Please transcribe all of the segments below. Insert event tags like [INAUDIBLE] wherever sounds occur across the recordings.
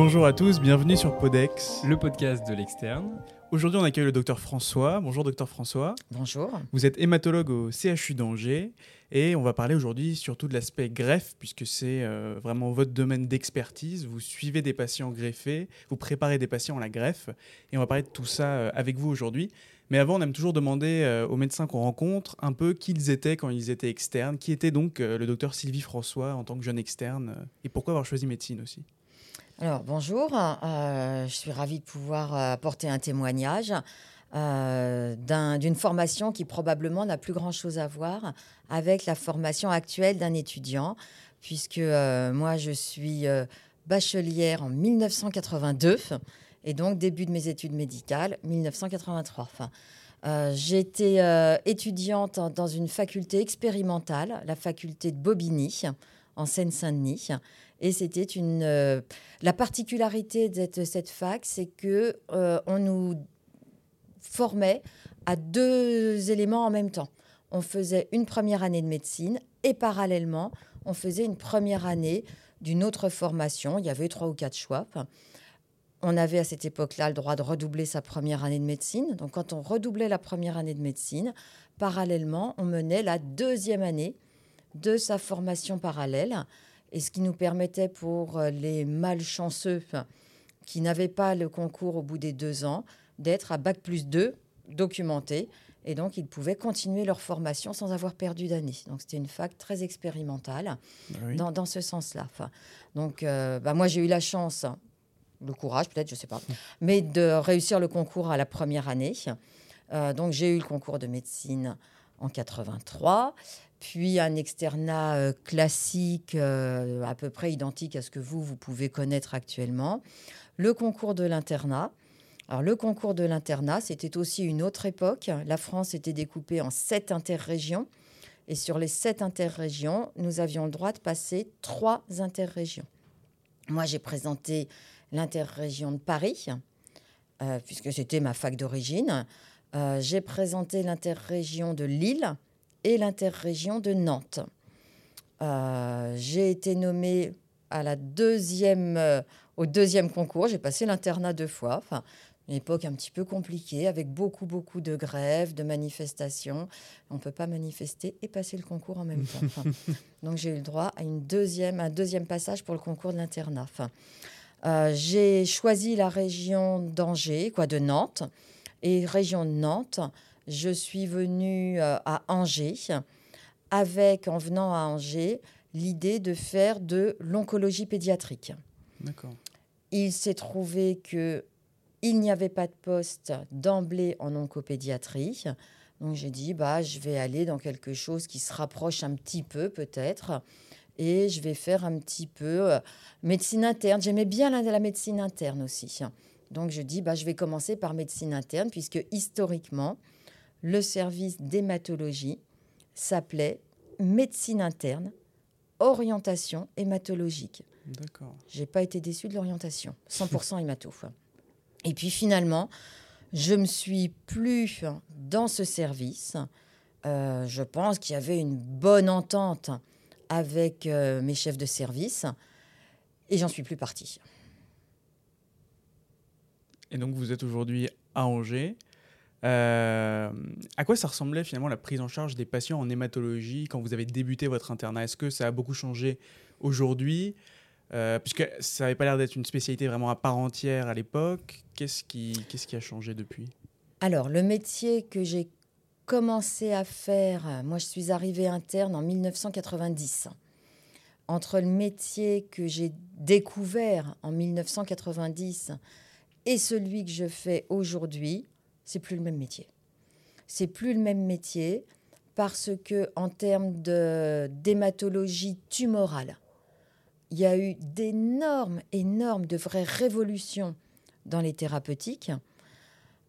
Bonjour à tous, bienvenue sur Podex. le podcast de l'externe. Aujourd'hui, on accueille le docteur François. Bonjour docteur François. Bonjour. Vous êtes hématologue au CHU d'Angers et on va parler aujourd'hui surtout de l'aspect greffe puisque c'est euh, vraiment votre domaine d'expertise. Vous suivez des patients greffés, vous préparez des patients à la greffe et on va parler de tout ça euh, avec vous aujourd'hui. Mais avant, on aime toujours demander euh, aux médecins qu'on rencontre un peu qui ils étaient quand ils étaient externes. Qui était donc le docteur Sylvie François en tant que jeune externe et pourquoi avoir choisi médecine aussi Alors bonjour, euh, je suis ravie de pouvoir euh, apporter un témoignage euh, d'un- d'une formation qui probablement n'a plus grand-chose à voir avec la formation actuelle d'un étudiant, puisque moi je suis bachelière en 1982 et donc début de mes études médicales 1983. Enfin, euh, J'étais étudiante dans une faculté expérimentale, la faculté de Bobigny, en Seine-Saint-Denis. Et c'était une. euh, la particularité de cette, fac, c'est que euh, on nous formait à deux éléments en même temps. On faisait une première année de médecine et parallèlement, on faisait une première année d'une autre formation. Il y avait trois ou quatre choix. On avait à cette époque-là le droit de redoubler sa première année de médecine. Donc, quand on redoublait la première année de médecine, parallèlement, on menait la deuxième année de sa formation parallèle. Et ce qui nous permettait pour euh, les malchanceux qui n'avaient pas le concours au bout des deux ans d'être à Bac plus 2 documentés. Et donc, ils pouvaient continuer leur formation sans avoir perdu d'année. Donc, c'était une fac très expérimentale Bah oui. dans, dans ce sens-là. Donc, euh, bah, moi, j'ai eu la chance, le courage peut-être, je ne sais pas, [LAUGHS] mais de réussir le concours à la première année. Euh, donc, j'ai eu le concours de médecine en 83, puis un externat euh, classique, euh, à peu près identique à ce que vous, vous pouvez connaître actuellement. Le concours de l'internat. Alors, le concours de l'internat, c'était aussi une autre époque. La France était découpée en sept interrégions. Et sur les sept interrégions, nous avions le droit de passer trois interrégions. Moi, j'ai présenté l'interrégion de Paris, euh, puisque c'était ma fac d'origine. J'ai présenté l'interrégion de Lille et l'interrégion de Nantes. Euh, j'ai été nommée à la deuxième, euh, au deuxième concours. J'ai passé l'internat deux fois. Enfin, une époque un petit peu compliquée, avec beaucoup, beaucoup de grèves, de manifestations. On ne peut pas manifester et passer le concours en même temps. Enfin, [LAUGHS] donc j'ai eu le droit à une deuxième, un deuxième passage pour le concours de l'internat. Enfin, euh, j'ai choisi la région d'Angers, quoi, de Nantes. Et région de Nantes, je suis venue euh, à Angers avec, en venant à Angers, l'idée de faire de l'oncologie pédiatrique. D'accord. Il s'est trouvé que il n'y avait pas de poste d'emblée en oncopédiatrie. Donc j'ai dit, bah, je vais aller dans quelque chose qui se rapproche un petit peu peut-être. Et je vais faire un petit peu euh, médecine interne. J'aimais bien la, la médecine interne aussi. Donc je dis, bah, je vais commencer par médecine interne, puisque historiquement, le service d'hématologie s'appelait médecine interne, orientation hématologique. D'accord. J'ai pas été déçue de l'orientation. 100% hémato. Et puis finalement, je me suis plus dans ce service. Euh, je pense qu'il y avait une bonne entente avec euh, mes chefs de service et j'en suis plus partie. Et donc vous êtes aujourd'hui à Angers. Euh, à quoi ça ressemblait finalement la prise en charge des patients en hématologie quand vous avez débuté votre internat? Est-ce que ça a beaucoup changé aujourd'hui? Euh, Puisque ça n'avait pas l'air d'être une spécialité vraiment à part entière à l'époque. Qu'est-ce qui, qu'est-ce qui a changé depuis? Alors, le métier que j'ai commencé à faire, moi je suis arrivée interne en 1990. Entre le métier que j'ai découvert en 1990 et celui que je fais aujourd'hui, c'est plus le même métier. C'est plus le même métier parce que en termes de d'hématologie tumorale, il y a eu d'énormes, énormes, de vraies révolutions dans les thérapeutiques.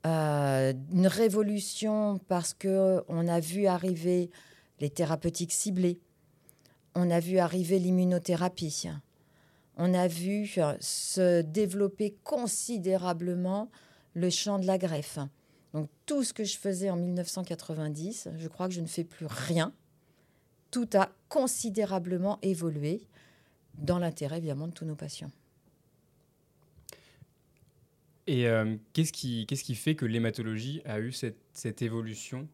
Euh, une révolution parce que on a vu arriver les thérapeutiques ciblées, on a vu arriver l'immunothérapie, on a vu euh, se développer considérablement le champ de la greffe. Donc tout ce que je faisais en 1990, je crois que je ne fais plus rien. Tout a considérablement évolué dans l'intérêt évidemment de tous nos patients. Et euh, qu'est-ce qui, fait que l'hématologie a eu cette, évolution?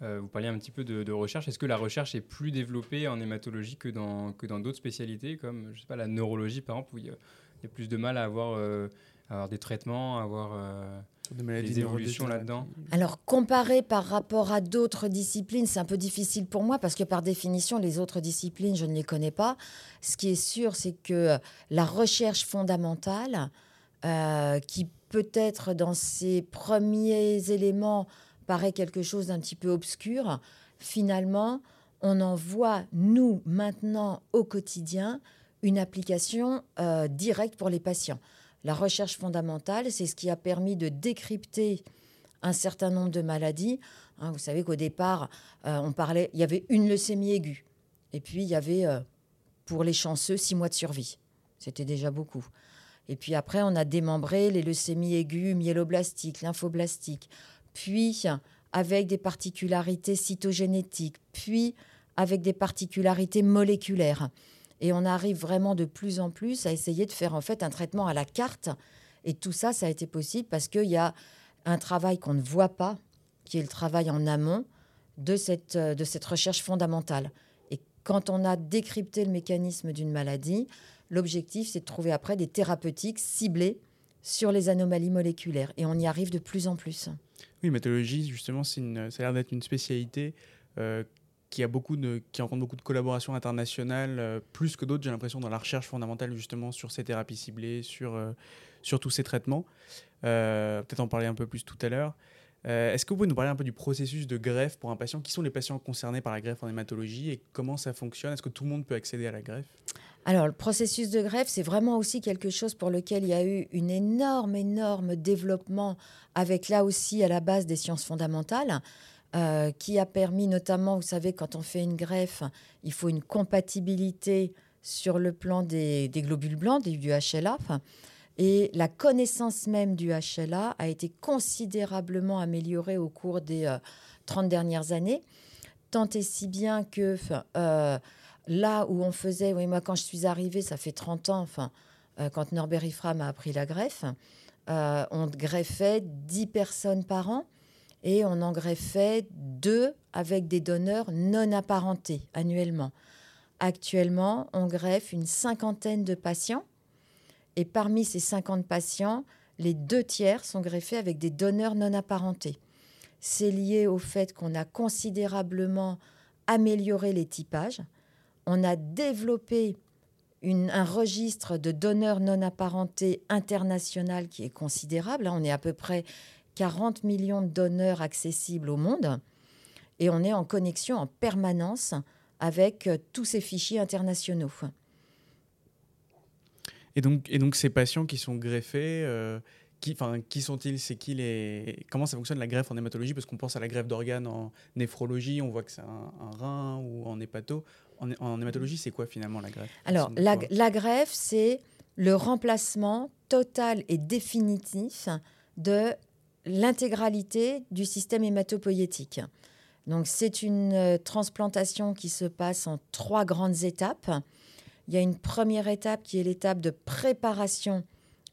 Euh, Vous parliez un petit peu de, recherche. Est-ce que la recherche est plus développée en hématologie que dans, d'autres spécialités, comme je sais pas, la neurologie par exemple, où il y a, plus de mal à avoir, euh, à avoir des traitements, à avoir de maladies évolutions là-dedans Alors, comparé par rapport à d'autres disciplines, c'est un peu difficile pour moi parce que par définition, les autres disciplines, je ne les connais pas. Ce qui est sûr, c'est que la recherche fondamentale, euh, qui peut-être dans ses premiers éléments paraît quelque chose d'un petit peu obscur, finalement, on en voit, nous, maintenant, au quotidien, une application euh, directe pour les patients. La recherche fondamentale, c'est ce qui a permis de décrypter un certain nombre de maladies. Hein, vous savez qu'au départ, euh, on parlait, il y avait une leucémie aiguë, et puis il y avait, euh, pour les chanceux, six mois de survie. C'était déjà beaucoup. Et puis après, on a démembré les leucémies aiguës, myéloblastiques, lymphoblastiques, puis avec des particularités cytogénétiques, puis avec des particularités moléculaires. Et on arrive vraiment de plus en plus à essayer de faire en fait un traitement à la carte. Et tout ça, ça a été possible parce qu'il y a un travail qu'on ne voit pas, qui est le travail en amont de cette, euh, de cette recherche fondamentale. Et quand on a décrypté le mécanisme d'une maladie, l'objectif, c'est de trouver après des thérapeutiques ciblées sur les anomalies moléculaires. Et on y arrive de plus en plus. Oui, hématologie, justement, une, ça a l'air d'être une spécialité euh, qui, a beaucoup de, qui rencontre beaucoup de collaborations internationales, euh, plus que d'autres, j'ai l'impression, dans la recherche fondamentale, justement, sur ces thérapies ciblées, sur, euh, sur tous ces traitements. Euh, Peut-être en parler un peu plus tout à l'heure. Est-ce que vous pouvez nous parler un peu du processus de greffe pour un patient? Qui sont les patients concernés par la greffe en hématologie et comment ça fonctionne? Est-ce que tout le monde peut accéder à la greffe? Alors, le processus de greffe, c'est vraiment aussi quelque chose pour lequel il y a eu une énorme, énorme développement avec là aussi à la base des sciences fondamentales, euh, qui a permis notamment, vous savez, quand on fait une greffe, il faut une compatibilité sur le plan des, globules blancs, des- du HLA. Et la connaissance même du HLA a été considérablement améliorée au cours des euh, 30 dernières années, tant et si bien que euh, là où on faisait, oui, moi quand je suis arrivée, ça fait 30 ans, euh, quand Norbert Ifra m'a appris la greffe, on greffait 10 personnes par an et on en greffait deux avec des donneurs non apparentés annuellement. Actuellement, on greffe une cinquantaine de patients et parmi ces 50 patients, les deux tiers sont greffés avec des donneurs non apparentés. C'est lié au fait qu'on a considérablement amélioré les typages. On a développé un registre de donneurs non apparentés international qui est considérable. hein. On est à peu près 40 millions de donneurs accessibles au monde. Et on est en connexion en permanence avec euh, tous ces fichiers internationaux. Et donc, et donc ces patients qui sont greffés, euh, qui, qui sont-ils? C'est qui les Comment ça fonctionne la greffe en hématologie? Parce qu'on pense à la greffe d'organes en néphrologie, on voit que c'est un, un rein ou en hépato. En, en hématologie, c'est quoi finalement la greffe? Alors, la greffe, c'est le remplacement total et définitif de l'intégralité du système hématopoïétique. Donc, c'est une euh, transplantation qui se passe en trois grandes étapes. Il y a une première étape qui est l'étape de préparation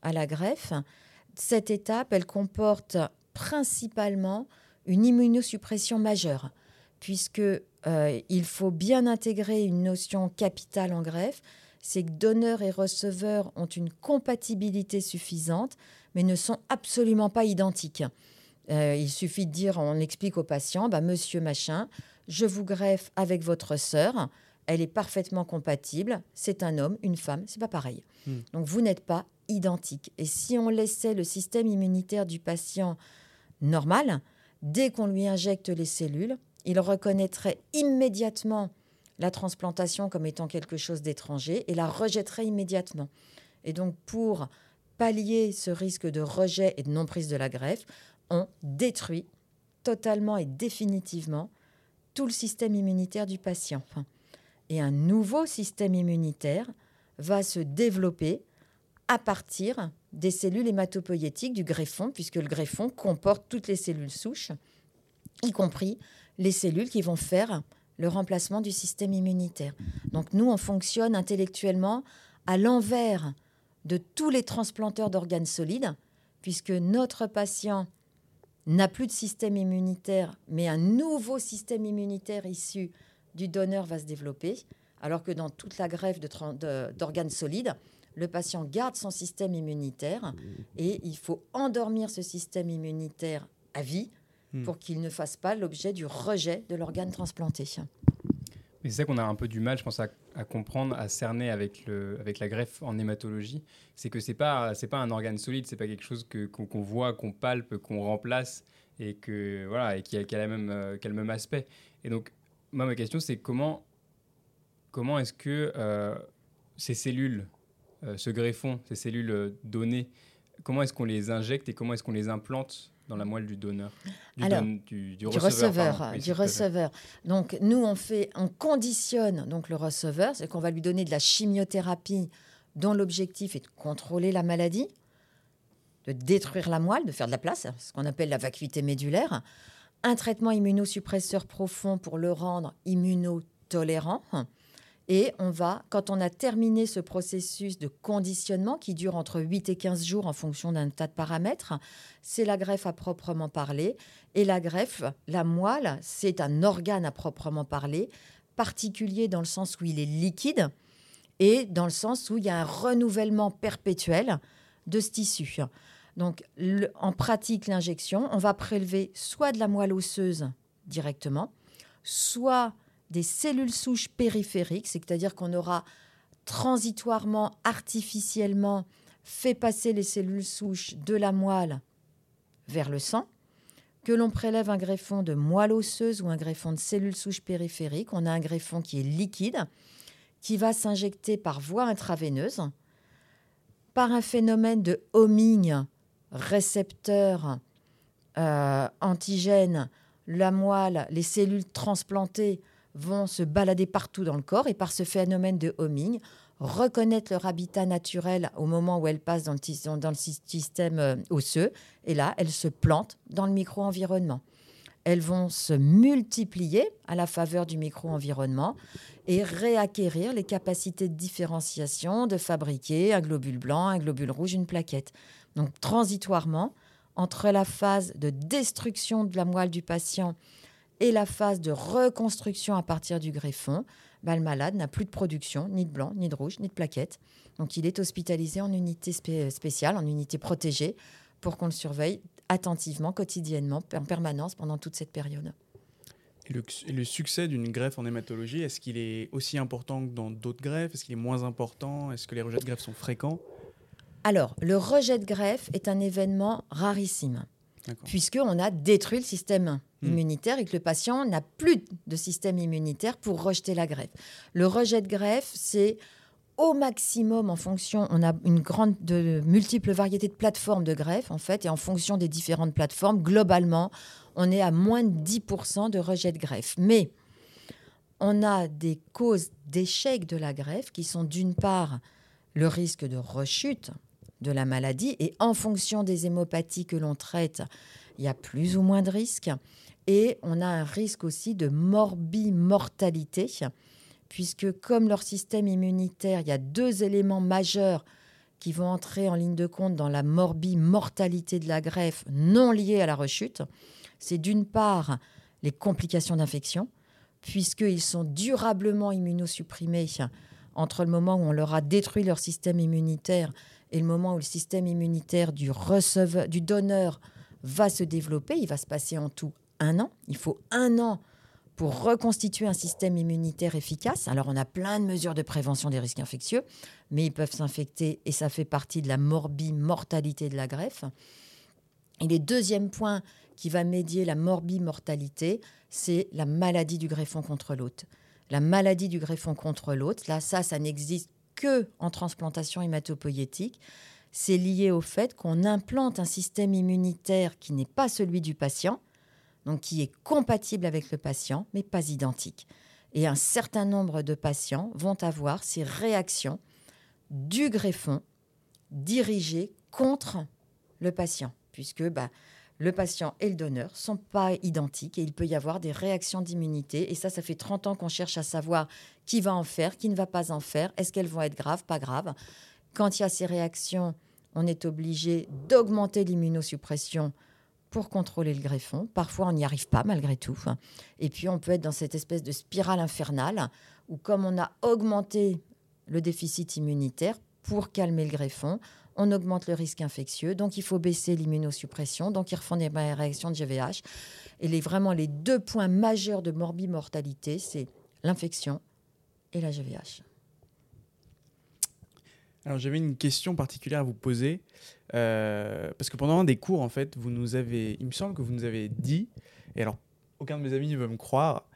à la greffe. Cette étape, elle comporte principalement une immunosuppression majeure, puisque euh, il faut bien intégrer une notion capitale en greffe, c'est que donneurs et receveurs ont une compatibilité suffisante, mais ne sont absolument pas identiques. Euh, il suffit de dire, on explique au patient, bah, monsieur machin, je vous greffe avec votre sœur, elle est parfaitement compatible, c'est un homme, une femme, c'est pas pareil. Hmm. Donc vous n'êtes pas identiques. Et si on laissait le système immunitaire du patient normal, dès qu'on lui injecte les cellules, il reconnaîtrait immédiatement la transplantation comme étant quelque chose d'étranger et la rejetterait immédiatement. Et donc pour pallier ce risque de rejet et de non-prise de la greffe, on détruit totalement et définitivement tout le système immunitaire du patient. Et un nouveau système immunitaire va se développer à partir des cellules hématopoïétiques du greffon, puisque le greffon comporte toutes les cellules souches, y compris les cellules qui vont faire le remplacement du système immunitaire. Donc nous, on fonctionne intellectuellement à l'envers de tous les transplanteurs d'organes solides, puisque notre patient n'a plus de système immunitaire, mais un nouveau système immunitaire issu du donneur va se développer, alors que dans toute la greffe d'organes solides, le patient garde son système immunitaire et il faut endormir ce système immunitaire à vie hmm. pour qu'il ne fasse pas l'objet du rejet de l'organe transplanté. C'est ça qu'on a un peu du mal, je pense, à, comprendre, à cerner avec, le, avec la greffe en hématologie. C'est que ce n'est pas, pas un organe solide, c'est pas quelque chose qu'on voit, qu'on palpe, qu'on remplace et, que, voilà, et qui, a, qui, a même, euh, le même aspect. Et donc, moi, ma question, c'est comment, comment est-ce que euh, ces cellules, euh, ce greffon, ces cellules données, comment est-ce qu'on les injecte et comment est-ce qu'on les implante dans la moelle du donneur du, Alors, du, receveur. du receveur. Donc nous on fait, on conditionne donc le receveur, c'est qu'on va lui donner de la chimiothérapie dont l'objectif est de contrôler la maladie, de détruire la moelle, de faire de la place, ce qu'on appelle la vacuité médulaire, un traitement immunosuppresseur profond pour le rendre immunotolérant et on va, quand on a terminé ce processus de conditionnement qui dure entre 8 et 15 jours en fonction d'un tas de paramètres, c'est la greffe à proprement parler. Et la greffe, la moelle, c'est un organe à proprement parler, particulier dans le sens où il est liquide et dans le sens où il y a un renouvellement perpétuel de ce tissu. Donc, en pratique, l'injection, on va prélever soit de la moelle osseuse directement, soit des cellules souches périphériques, c'est-à-dire qu'on aura transitoirement, artificiellement fait passer les cellules souches de la moelle vers le sang, que l'on prélève un greffon de moelle osseuse ou un greffon de cellules souches périphériques. On a un greffon qui est liquide, qui va s'injecter par voie intraveineuse, par un phénomène de homing récepteur euh, antigène, la moelle, les cellules transplantées vont se balader partout dans le corps et par ce phénomène de homing, reconnaître leur habitat naturel au moment où elles passent dans le, dans le système euh, osseux. Et là, elles se plantent dans le micro-environnement. Elles vont se multiplier à la faveur du micro-environnement et réacquérir les capacités de différenciation, de fabriquer un globule blanc, un globule rouge, une plaquette. Donc transitoirement, entre la phase de destruction de la moelle du patient et la phase de reconstruction à partir du greffon, bah, le malade n'a plus de production, ni de blanc, ni de rouge, ni de plaquettes. Donc il est hospitalisé en unité spéciale, en unité protégée, pour qu'on le surveille attentivement, quotidiennement, en permanence pendant toute cette période. Et le, succès d'une greffe en hématologie, est-ce qu'il est aussi important que dans d'autres greffes? Est-ce qu'il est moins important? Est-ce que les rejets de greffe sont fréquents? Alors, le rejet de greffe est un événement rarissime, puisqu'on a détruit le système Hmm. immunitaire et que le patient n'a plus de système immunitaire pour rejeter la greffe. Le rejet de greffe, c'est au maximum en fonction, on a une grande, de multiples variétés de plateformes de greffe en fait, et en fonction des différentes plateformes, globalement, on est à moins de 10% de rejet de greffe. Mais on a des causes d'échec de la greffe qui sont d'une part le risque de rechute de la maladie, et en fonction des hémopathies que l'on traite, il y a plus ou moins de risques. Et on a un risque aussi de morbimortalité, puisque comme leur système immunitaire, il y a deux éléments majeurs qui vont entrer en ligne de compte dans la morbimortalité de la greffe non liée à la rechute. C'est d'une part les complications d'infection, puisqu'ils sont durablement immunosupprimés entre le moment où on leur a détruit leur système immunitaire et le moment où le système immunitaire du receveur, du donneur va se développer. Il va se passer en tout un an. Il faut un an pour reconstituer un système immunitaire efficace. Alors on a plein de mesures de prévention des risques infectieux, mais ils peuvent s'infecter et ça fait partie de la morbimortalité de la greffe. Et le deuxième point qui va médier la morbimortalité, c'est la maladie du greffon contre l'hôte. La maladie du greffon contre l'hôte, là, ça, ça n'existe que en transplantation hématopoïétique. C'est lié au fait qu'on implante un système immunitaire qui n'est pas celui du patient, donc qui est compatible avec le patient, mais pas identique. Et un certain nombre de patients vont avoir ces réactions du greffon dirigées contre le patient, puisque bah, le patient et le donneur ne sont pas identiques et il peut y avoir des réactions d'immunité. Et ça, ça fait 30 ans qu'on cherche à savoir qui va en faire, qui ne va pas en faire, est-ce qu'elles vont être graves, pas graves. Quand il y a ces réactions, on est obligé d'augmenter l'immunosuppression pour contrôler le greffon. Parfois, on n'y arrive pas malgré tout. Et puis, on peut être dans cette espèce de spirale infernale où, comme on a augmenté le déficit immunitaire pour calmer le greffon, on augmente le risque infectieux. Donc, il faut baisser l'immunosuppression. Donc, ils refont des réactions de GVH. Et les, vraiment, les deux points majeurs de morbimortalité, c'est l'infection et la GVH. Alors j'avais une question particulière à vous poser, euh, parce que pendant un des cours, en fait, vous nous avez, il me semble que vous nous avez dit, et alors aucun de mes amis ne veut me croire,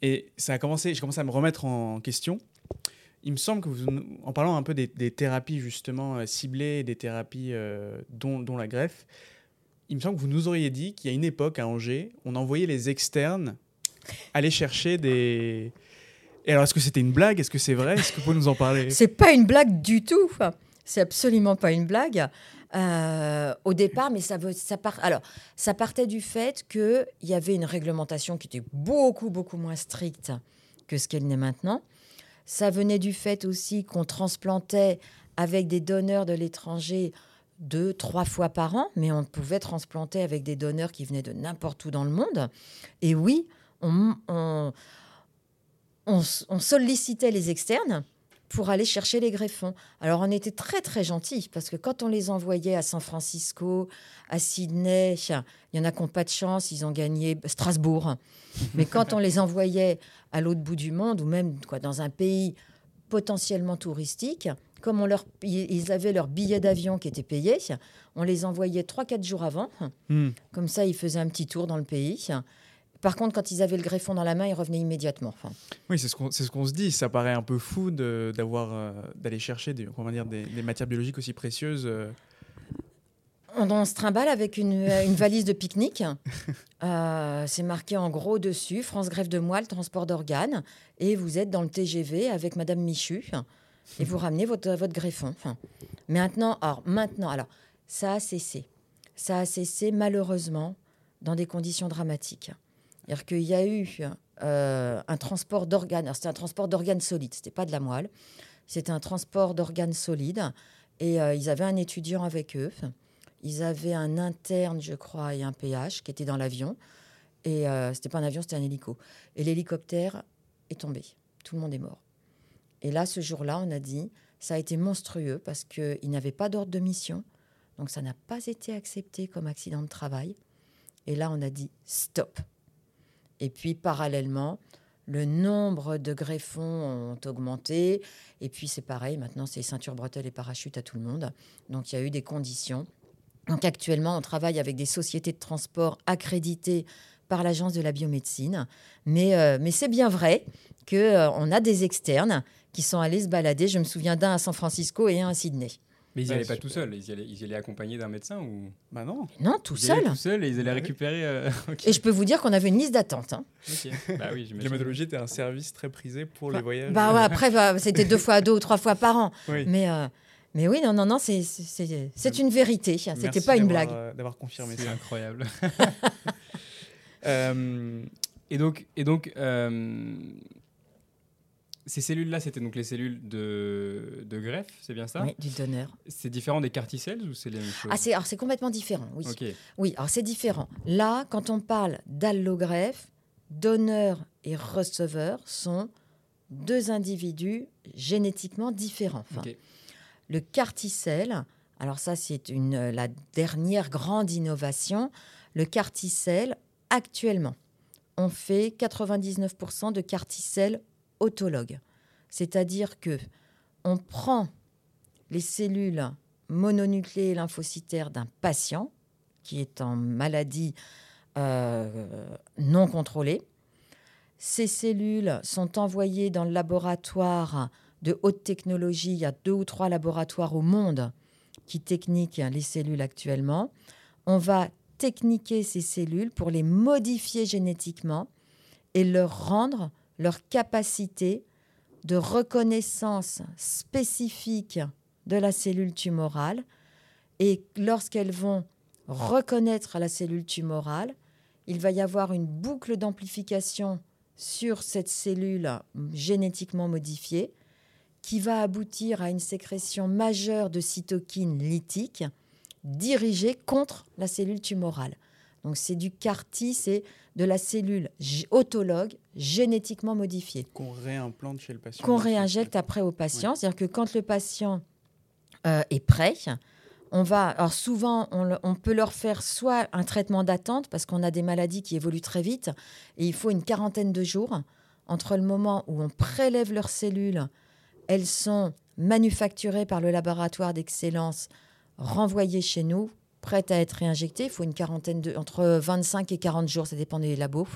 et ça a commencé, j'ai commencé à me remettre en question. Il me semble que vous, en parlant un peu des, thérapies justement euh, ciblées, des thérapies euh, dont, dont, la greffe, il me semble que vous nous auriez dit qu'il y a une époque à Angers, on envoyait les externes aller chercher des, alors, est-ce que c'était une blague? Est-ce que c'est vrai? Est-ce que vous pouvez nous en parler? C'est pas une blague du tout. C'est absolument pas une blague. Euh, au départ, mais ça, part, alors, ça partait du fait qu'il y avait une réglementation qui était beaucoup, beaucoup moins stricte que ce qu'elle n'est maintenant. Ça venait du fait aussi qu'on transplantait avec des donneurs de l'étranger deux, trois fois par an, mais on pouvait transplanter avec des donneurs qui venaient de n'importe où dans le monde. Et oui, on on, sollicitait les externes pour aller chercher les greffons. Alors on était très très gentils parce que quand on les envoyait à San Francisco, à Sydney, il y en a qui n'ont pas de chance, ils ont gagné Strasbourg. [LAUGHS] Mais quand on les envoyait à l'autre bout du monde ou même quoi, dans un pays potentiellement touristique, comme on leur, ils avaient leur billet d'avion qui était payé, on les envoyait 3-4 jours avant. Hmm. Comme ça, ils faisaient un petit tour dans le pays. Par contre, quand ils avaient le greffon dans la main, ils revenaient immédiatement. Enfin. Oui, c'est ce qu'on ce se dit. Ça paraît un peu fou d'avoir euh, d'aller chercher des, on dire, des, matières biologiques aussi précieuses. Euh. On, se trimballe avec une, une valise de pique-nique. Euh, c'est marqué en gros dessus France Greffe de Moelle, transport d'organes. Et vous êtes dans le TGV avec Madame Michu. Et vous ramenez votre, votre greffon. Enfin, maintenant, alors, maintenant, alors, ça a cessé. Ça a cessé malheureusement dans des conditions dramatiques. C'est-à-dire qu'il y a eu euh, un transport d'organes. C'était un transport d'organes solides, c'était pas de la moelle. C'était un transport d'organes solides. Et euh, ils avaient un étudiant avec eux. Ils avaient un interne, je crois, et un PH qui était dans l'avion. Et euh, c'était pas un avion, c'était un hélico. Et l'hélicoptère est tombé. Tout le monde est mort. Et là, ce jour-là, on a dit, ça a été monstrueux parce qu'ils n'avaient pas d'ordre de mission. Donc ça n'a pas été accepté comme accident de travail. Et là, on a dit, stop, et puis parallèlement, le nombre de greffons ont augmenté. Et puis c'est pareil, maintenant c'est ceinture, bretelles et parachute à tout le monde. Donc il y a eu des conditions. Donc actuellement, on travaille avec des sociétés de transport accréditées par l'Agence de la biomédecine. Mais, euh, mais c'est bien vrai qu'on euh, a des externes qui sont allés se balader. Je me souviens d'un à San Francisco et un à Sydney. Mais ils n'y allaient pas tout seuls, ils y allaient, ils allaient accompagnés d'un médecin ou Bah non. Non, tout seul. Tout seul et ils allaient récupérer. Euh, [LAUGHS] et je peux vous dire qu'on avait une liste d'attente. Hein. Bah oui, L'hématologie était un service très prisé pour les voyages. Bah ouais, après, bah, c'était deux fois, deux ou trois fois par an. [LAUGHS] Mais, euh, mais oui, non, non, non, c'est, c'est, une vérité. C'était pas une blague. Euh, d'avoir confirmé C'est incroyable. [LAUGHS] et donc, et donc ces cellules-là, c'était donc les cellules de, de greffe, c'est bien ça Oui, du donneur. C'est différent des carticelles ou c'est les mêmes choses ah, c'est, alors c'est complètement différent, oui. Oui, alors c'est différent. Là, quand on parle d'allogreffe, donneur et receveur sont deux individus génétiquement différents. Le carticelle, alors ça c'est une, la dernière grande innovation, le carticelle, actuellement, on fait 99% de carticelles autologue. C'est-à-dire que on prend les cellules mononucléées lymphocytaires d'un patient qui est en maladie euh, non contrôlée. Ces cellules sont envoyées dans le laboratoire de haute technologie. Il y a deux ou trois laboratoires au monde qui techniquent les cellules actuellement. On va techniquer ces cellules pour les modifier génétiquement et leur rendre leur capacité de reconnaissance spécifique de la cellule tumorale. Et lorsqu'elles vont reconnaître la cellule tumorale, il va y avoir une boucle d'amplification sur cette cellule génétiquement modifiée qui va aboutir à une sécrétion majeure de cytokines lytiques dirigée contre la cellule tumorale. Donc c'est du CAR-T, c'est de la cellule autologue génétiquement modifiée. Qu'on réimplante chez le patient. Qu'on réinjecte après au patient. C'est-à-dire que quand le patient euh, est prêt, on va, alors souvent, on, peut leur faire soit un traitement d'attente, parce qu'on a des maladies qui évoluent très vite, et il faut une quarantaine de jours entre le moment où on prélève leurs cellules, elles sont manufacturées par le laboratoire d'excellence, renvoyées chez nous, prêtes à être réinjectées. Il faut une quarantaine de, entre 25 et 40 jours, ça dépend des labos.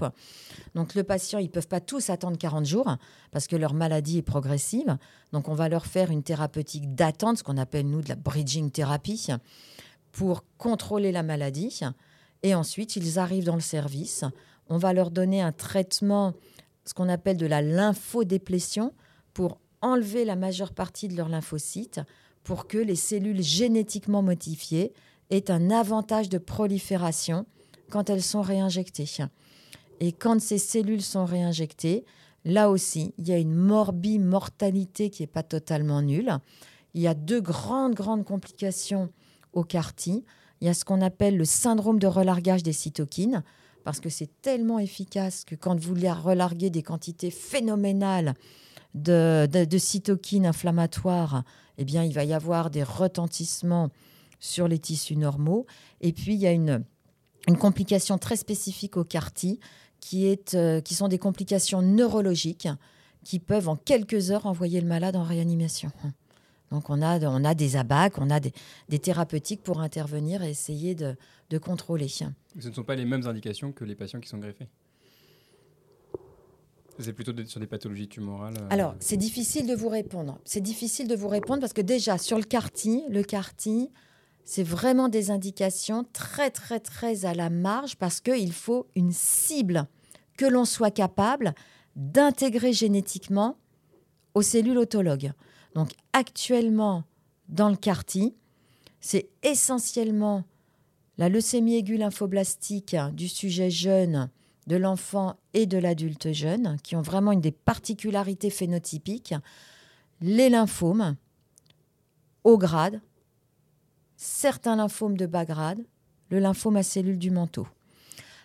Donc le patient, ils ne peuvent pas tous attendre 40 jours parce que leur maladie est progressive. Donc on va leur faire une thérapeutique d'attente, ce qu'on appelle nous de la bridging thérapie, pour contrôler la maladie. Et ensuite, ils arrivent dans le service. On va leur donner un traitement, ce qu'on appelle de la lymphodéplétion, pour enlever la majeure partie de leurs lymphocytes, pour que les cellules génétiquement modifiées aient un avantage de prolifération quand elles sont réinjectées. Et quand ces cellules sont réinjectées, là aussi, il y a une morbimortalité qui n'est pas totalement nulle. Il y a deux grandes, grandes complications au CAR-T. Il y a ce qu'on appelle le syndrome de relargage des cytokines, parce que c'est tellement efficace que quand vous relarguez des quantités phénoménales de, de, cytokines inflammatoires, eh bien, il va y avoir des retentissements sur les tissus normaux. Et puis, il y a une, une complication très spécifique au CAR-T qui, est, euh, qui sont des complications neurologiques qui peuvent en quelques heures envoyer le malade en réanimation. Donc on a, on a des abacs, on a des, des thérapeutiques pour intervenir et essayer de, de, contrôler. Ce ne sont pas les mêmes indications que les patients qui sont greffés? C'est plutôt sur des pathologies tumorales euh, Alors, c'est difficile de vous répondre. C'est difficile de vous répondre parce que déjà, sur le CAR-T, le CAR-T, c'est vraiment des indications très, très, très à la marge parce qu'il faut une cible que l'on soit capable d'intégrer génétiquement aux cellules autologues. Donc actuellement, dans le CAR-T, c'est essentiellement la leucémie aiguë lymphoblastique du sujet jeune, de l'enfant et de l'adulte jeune, qui ont vraiment une des particularités phénotypiques, les lymphomes au grade, certains lymphomes de bas grade, le lymphome à cellules du manteau.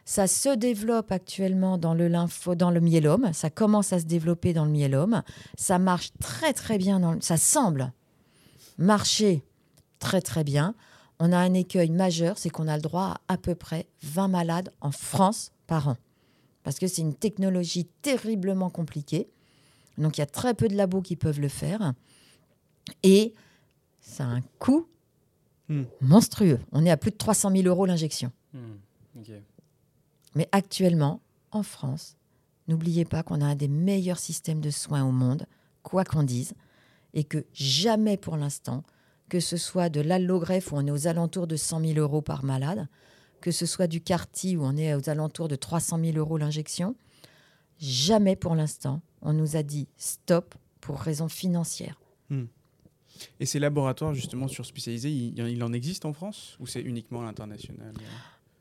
Ça se développe actuellement dans le, lympho, dans le myélome, ça commence à se développer dans le myélome, ça marche très très bien, ça semble marcher très très bien. On a un écueil majeur, c'est qu'on a le droit à à peu près 20 malades en France par an. Parce que c'est une technologie terriblement compliquée. Donc il y a très peu de labos qui peuvent le faire. Et ça a un coût Hmm. monstrueux. On est à plus de 300 000 euros l'injection. Hmm. Mais actuellement, en France, n'oubliez pas qu'on a un des meilleurs systèmes de soins au monde, quoi qu'on dise, et que jamais pour l'instant, que ce soit de l'allogreffe où on est aux alentours de 100 000 euros par malade, que ce soit du CAR-T où on est aux alentours de 300 000 euros l'injection, jamais pour l'instant, on nous a dit stop pour raison financière. Hmm. Et ces laboratoires justement surspécialisés, il, il en existe en France ou c'est uniquement à l'international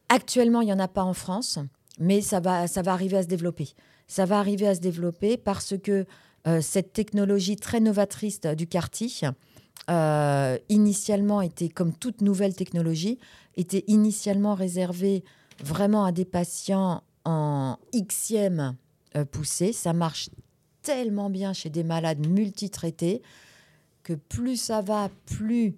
Actuellement, il n'y en a pas en France, mais ça va, ça va arriver à se développer. Ça va arriver à se développer parce que euh, cette technologie très novatrice du CAR-T, euh, initialement était, comme toute nouvelle technologie, était initialement réservée vraiment à des patients en Xème euh, poussé. Ça marche tellement bien chez des malades multitraités que plus ça va, plus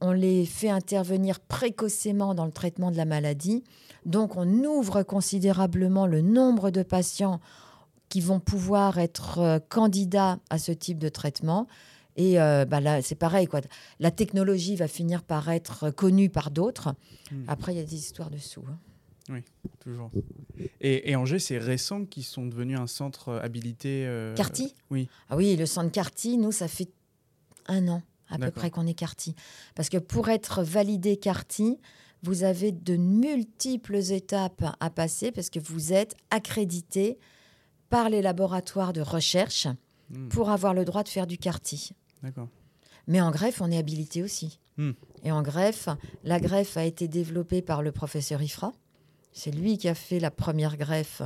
on les fait intervenir précocement dans le traitement de la maladie. Donc on ouvre considérablement le nombre de patients qui vont pouvoir être euh, candidats à ce type de traitement. Et euh, bah là, c'est pareil, quoi. La technologie va finir par être connue par d'autres. Hmm. Après, il y a des histoires de sous. Hein. Oui, toujours. Et, Angers, c'est récent qu'ils sont devenus un centre habilité. Euh... Carty? Oui. Ah oui, le centre Carty, nous, ça fait un an à peu près qu'on est CARTI. Parce que pour être validé CARTI, vous avez de multiples étapes à passer parce que vous êtes accrédité par les laboratoires de recherche hmm. pour avoir le droit de faire du CARTI. Mais en greffe, on est habilité aussi. Hmm. Et en greffe, la greffe a été développée par le professeur Ifra. C'est lui qui a fait la première greffe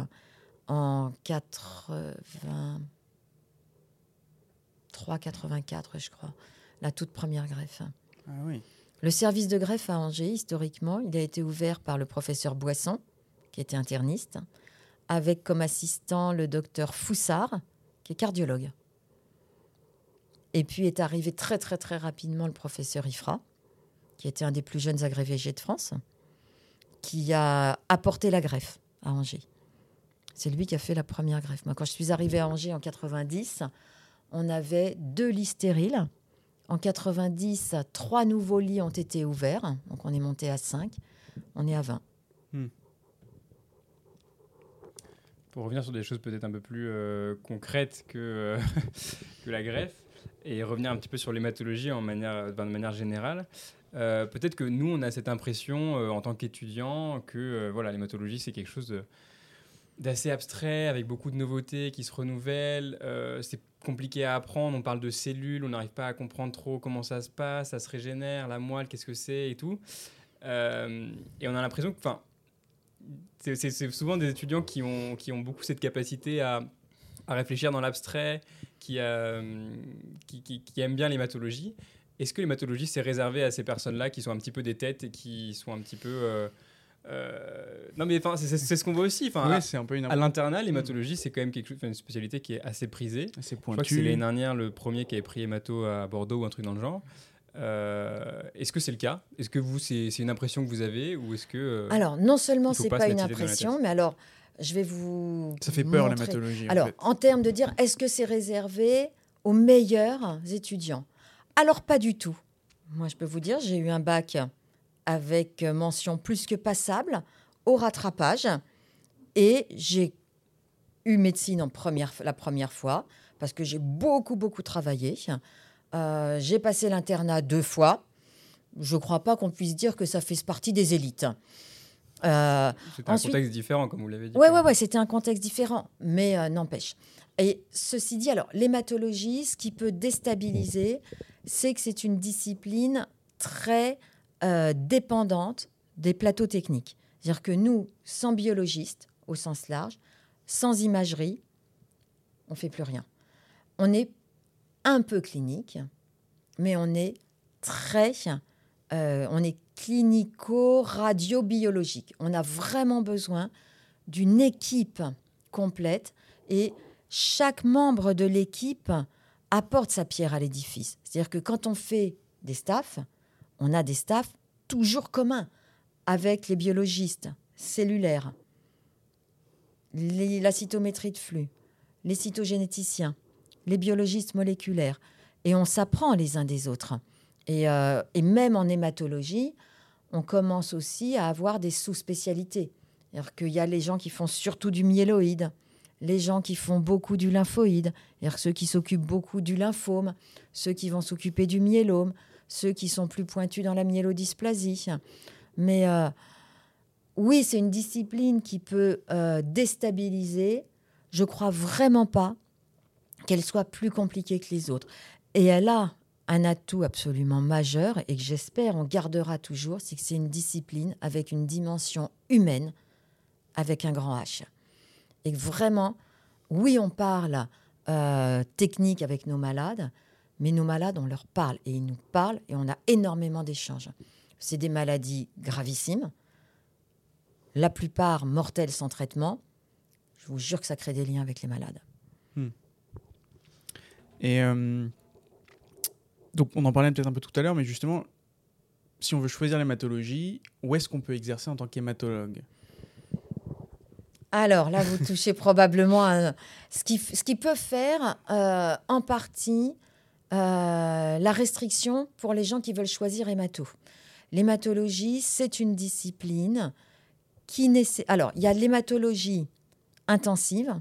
en 80. 83-84, je crois, la toute première greffe. Ah oui. Le service de greffe à Angers, historiquement, il a été ouvert par le professeur Boisson, qui était interniste, avec comme assistant le docteur Foussard, qui est cardiologue. Et puis est arrivé très très très rapidement le professeur Ifra, qui était un des plus jeunes agrégés de France, qui a apporté la greffe à Angers. C'est lui qui a fait la première greffe. Moi, quand je suis arrivée à Angers en 90, on avait deux lits stériles. En 90, trois nouveaux lits ont été ouverts. Donc on est monté à 5. On est à 20. Pour revenir sur des choses peut-être un peu plus euh, concrètes que, euh, [LAUGHS] que la greffe et revenir un petit peu sur l'hématologie en manière, de manière générale, euh, peut-être que nous, on a cette impression en tant qu'étudiants que voilà, l'hématologie, c'est quelque chose d'assez abstrait, avec beaucoup de nouveautés qui se renouvellent. c'est compliqué à apprendre, on parle de cellules, on n'arrive pas à comprendre trop comment ça se passe, ça se régénère, la moelle, qu'est-ce que c'est et tout. et on a l'impression que, enfin, c'est souvent des étudiants qui ont, qui ont beaucoup cette capacité à, à réfléchir dans l'abstrait, qui, euh, qui, qui, aiment bien l'hématologie. Est-ce que l'hématologie, c'est réservé à ces personnes-là qui sont un petit peu des têtes et qui sont un petit peu... Euh, non mais c'est ce qu'on voit aussi. Enfin, c'est un peu À l'internat, l'hématologie, c'est quand même quelque chose, une spécialité qui est assez prisée. Assez Je crois que c'est l'année dernière le premier qui avait pris hémato à Bordeaux ou un truc dans le genre. Euh, est-ce que c'est le cas? Est-ce que vous, c'est une impression que vous avez ou est-ce que euh, Alors, non seulement c'est pas, pas une impression, mais alors, je vais vous. Ça fait peur l'hématologie. Alors, en, termes de dire, est-ce que c'est réservé aux meilleurs étudiants? Alors, pas du tout. Moi, je peux vous dire, j'ai eu un bac avec mention plus que passable au rattrapage et j'ai eu médecine en première, la première fois parce que j'ai beaucoup, beaucoup travaillé. Euh, j'ai passé l'internat deux fois. Je ne crois pas qu'on puisse dire que ça fait partie des élites. Euh, c'était un contexte différent, comme vous l'avez dit. Oui, ouais, ouais, c'était un contexte différent, mais euh, n'empêche. Et ceci dit, alors, l'hématologie, ce qui peut déstabiliser, c'est que c'est une discipline très dépendante des plateaux techniques. C'est-à-dire que nous, sans biologistes, au sens large, sans imagerie, on fait plus rien. On est un peu clinique, mais on est très, euh, on est clinico-radiobiologique. On a vraiment besoin d'une équipe complète et chaque membre de l'équipe apporte sa pierre à l'édifice. C'est-à-dire que quand on fait des staffs, on a des staffs toujours communs avec les biologistes cellulaires, la cytométrie de flux, les cytogénéticiens, les biologistes moléculaires. Et on s'apprend les uns des autres. Et, euh, même en hématologie, on commence aussi à avoir des sous-spécialités. C'est-à-dire y a les gens qui font surtout du myéloïde, les gens qui font beaucoup du lymphoïde, ceux qui s'occupent beaucoup du lymphome, ceux qui vont s'occuper du myélome, ceux qui sont plus pointus dans la myélodysplasie. Mais euh, oui, c'est une discipline qui peut euh, déstabiliser. Je crois vraiment pas qu'elle soit plus compliquée que les autres. Et elle a un atout absolument majeur et que j'espère on gardera toujours, c'est que c'est une discipline avec une dimension humaine, avec un grand H. Et vraiment, oui, on parle euh, technique avec nos malades, mais nos malades, on leur parle et ils nous parlent et on a énormément d'échanges. C'est des maladies gravissimes, la plupart mortelles sans traitement. Je vous jure que ça crée des liens avec les malades. Hmm. Et euh, donc, on en parlait peut-être un peu tout à l'heure, mais justement, si on veut choisir l'hématologie, où est-ce qu'on peut exercer en tant qu'hématologue? Alors là, vous [LAUGHS] touchez probablement à ce qui, ce qui peut faire euh, en partie euh, la restriction pour les gens qui veulent choisir hémato. L'hématologie, c'est une discipline qui nécessite. Alors, il y a l'hématologie intensive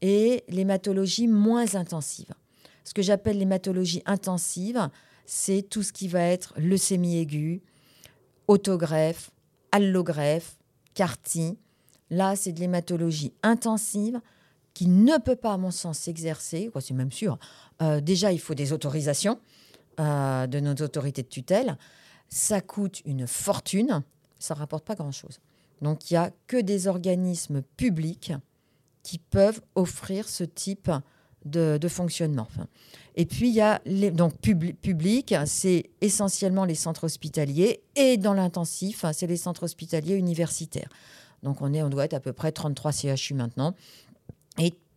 et l'hématologie moins intensive. Ce que j'appelle l'hématologie intensive, c'est tout ce qui va être leucémie aiguë, autogreffe, allogreffe, CAR-T. Là, c'est de l'hématologie intensive qui ne peut pas, à mon sens, s'exercer. C'est même sûr. Euh, déjà, il faut des autorisations euh, de nos autorités de tutelle. Ça coûte une fortune. Ça ne rapporte pas grand-chose. Donc, il n'y a que des organismes publics qui peuvent offrir ce type de, fonctionnement. Et puis, il y a les, donc publi- public, c'est essentiellement les centres hospitaliers, et dans l'intensif, c'est les centres hospitaliers universitaires. Donc, on, est, on doit être à peu près 33 CHU maintenant.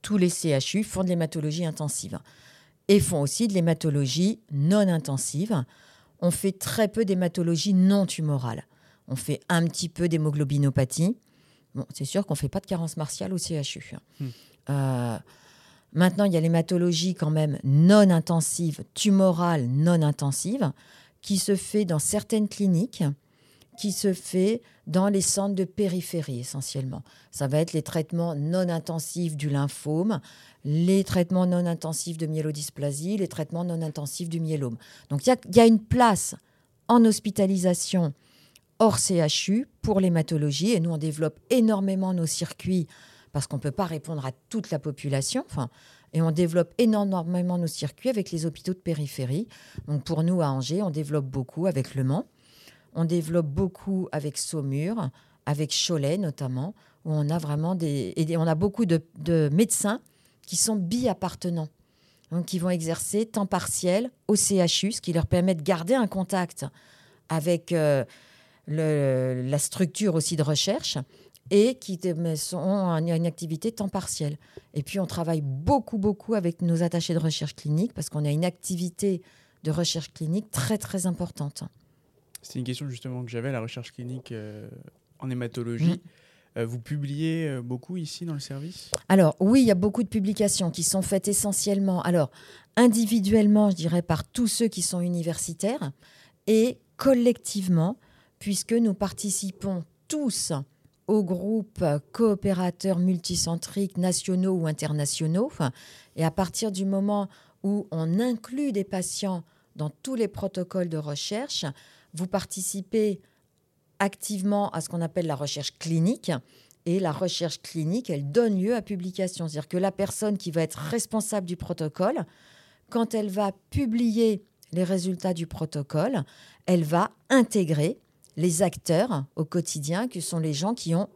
Tous les CHU font de l'hématologie intensive et font aussi de l'hématologie non intensive. On fait très peu d'hématologie non tumorale. On fait un petit peu d'hémoglobinopathie. Bon, c'est sûr qu'on ne fait pas de carence martiale au CHU. Hmm. Euh, maintenant, il y a l'hématologie quand même non intensive, tumorale non intensive, qui se fait dans certaines cliniques, qui se fait dans les centres de périphérie essentiellement. Ça va être les traitements non intensifs du lymphome, les traitements non intensifs de myélodysplasie, les traitements non intensifs du myélome. Donc il y a- une place en hospitalisation hors CHU pour l'hématologie et nous on développe énormément nos circuits parce qu'on ne peut pas répondre à toute la population. Et on développe énormément nos circuits avec les hôpitaux de périphérie. Donc pour nous à Angers, on développe beaucoup avec Le Mans, on développe beaucoup avec Saumur, avec Cholet notamment, où on a vraiment des et on a beaucoup de, de médecins qui sont bi-appartenants. Donc, qui vont exercer temps partiel au CHU, ce qui leur permet de garder un contact avec euh, la structure aussi de recherche et qui en une activité temps partiel. Et puis, on travaille beaucoup, beaucoup avec nos attachés de recherche clinique parce qu'on a une activité de recherche clinique très, très importante. C'est une question justement que j'avais, la recherche clinique euh, en hématologie. Euh, vous publiez euh, beaucoup ici dans le service? Alors oui, il y a beaucoup de publications qui sont faites essentiellement, alors individuellement, je dirais, par tous ceux qui sont universitaires et collectivement, puisque nous participons tous aux groupes coopérateurs multicentriques nationaux ou internationaux. Et à partir du moment où on inclut des patients dans tous les protocoles de recherche, vous participez activement à ce qu'on appelle la recherche clinique. Et la recherche clinique, elle donne lieu à publication. C'est-à-dire que la personne qui va être responsable du protocole, quand elle va publier les résultats du protocole, elle va intégrer les acteurs au quotidien, que sont les gens qui ont,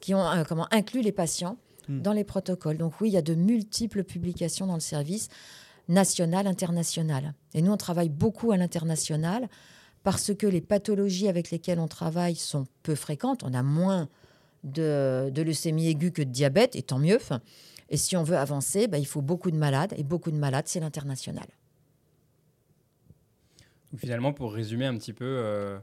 qui ont euh, comment, inclus les patients Hmm. dans les protocoles. Donc oui, il y a de multiples publications dans le service national, international. Et nous, on travaille beaucoup à l'international parce que les pathologies avec lesquelles on travaille sont peu fréquentes. On a moins de, leucémie aiguë que de diabète, et tant mieux. Et si on veut avancer, ben, il faut beaucoup de malades, et beaucoup de malades, c'est l'international. Finalement, pour résumer un petit peu, euh,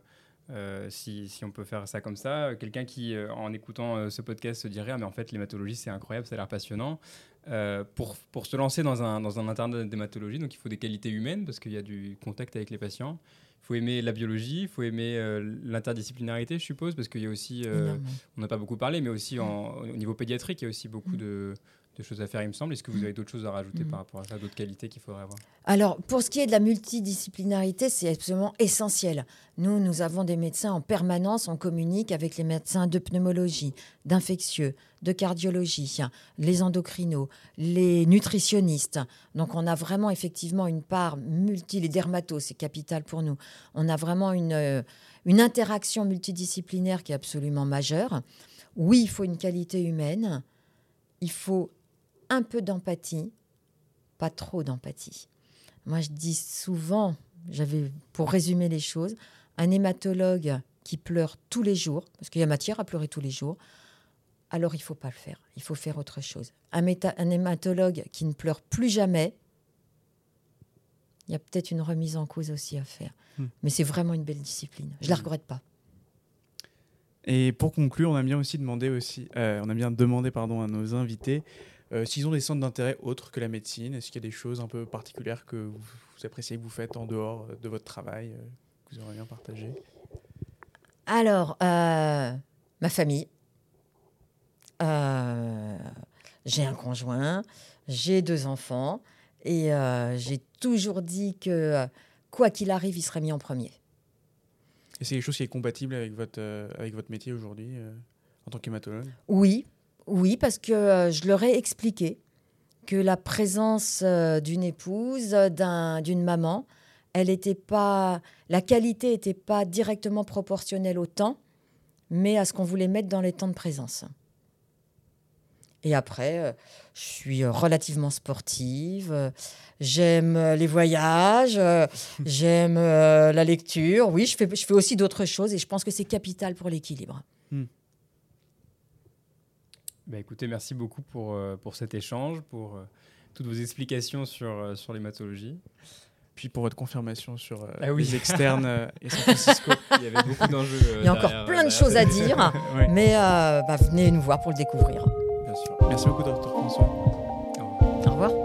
euh, si, si on peut faire ça comme ça, euh, quelqu'un qui, en écoutant ce podcast, se dirait Ah, mais en fait, l'hématologie, c'est incroyable, ça a l'air passionnant. Euh, pour, pour se lancer dans un, dans un internat d'hématologie, donc il faut des qualités humaines parce qu'il y a du contact avec les patients. Il faut aimer la biologie, il faut aimer euh, l'interdisciplinarité, je suppose, parce qu'il y a aussi, euh, on n'a pas beaucoup parlé, mais aussi en- au niveau pédiatrique, il y a aussi beaucoup de, de choses à faire, il me semble. Est-ce que vous avez d'autres choses à rajouter Mm. par rapport à ça, d'autres qualités qu'il faudrait avoir? Alors, pour ce qui est de la multidisciplinarité, c'est absolument essentiel. Nous, nous avons des médecins en permanence, on communique avec les médecins de pneumologie, d'infectieux, de cardiologie, les endocrinos, les nutritionnistes. Donc, on a vraiment effectivement une part multi, les dermatos, c'est capital pour nous. On a vraiment une, euh, une interaction multidisciplinaire qui est absolument majeure. Oui, il faut une qualité humaine, il faut un peu d'empathie, pas trop d'empathie. Moi, je dis souvent, j'avais, pour résumer les choses, un hématologue qui pleure tous les jours, parce qu'il y a matière à pleurer tous les jours, alors il faut pas le faire. Il faut faire autre chose. Un, méta- un hématologue qui ne pleure plus jamais, il y a peut-être une remise en cause aussi à faire. Hmm. Mais c'est vraiment une belle discipline. Je la Hmm. regrette pas. Et pour conclure, on a bien aussi demandé aussi, euh, on a bien demandé pardon à nos invités euh, s'ils ont des centres d'intérêt autres que la médecine. Est-ce qu'il y a des choses un peu particulières que vous, vous appréciez que vous faites en dehors euh, de votre travail euh, que vous aimeriez bien partager? Alors, euh, ma famille. J'ai un conjoint, j'ai deux enfants, et j'ai toujours dit que quoi qu'il arrive, il serait mis en premier. Et c'est quelque chose qui est compatible avec votre avec votre métier aujourd'hui en tant qu'hématologue? Oui, oui, parce que euh, je leur ai expliqué que la présence euh, d'une épouse, d'un- d'une maman, elle était pas, la qualité n'était pas directement proportionnelle au temps, mais à ce qu'on voulait mettre dans les temps de présence. Et après, euh, je suis relativement sportive. euh, J'aime euh, les voyages, euh, j'aime euh, la lecture. Oui, je fais, je fais aussi d'autres choses et je pense que c'est capital pour l'équilibre. Bah, écoutez, merci beaucoup pour, euh, pour cet échange, pour euh, toutes vos explications sur, euh, sur l'hématologie. Puis pour votre confirmation sur euh, Ah oui. les externes et San Francisco. [LAUGHS] Il y avait beaucoup d'enjeux. euh, Il y a encore derrière- plein de choses à dire, [LAUGHS] Ouais. mais euh, bah, venez nous voir pour le découvrir. Bien sûr. Merci beaucoup, Dr François. Au revoir. Au revoir.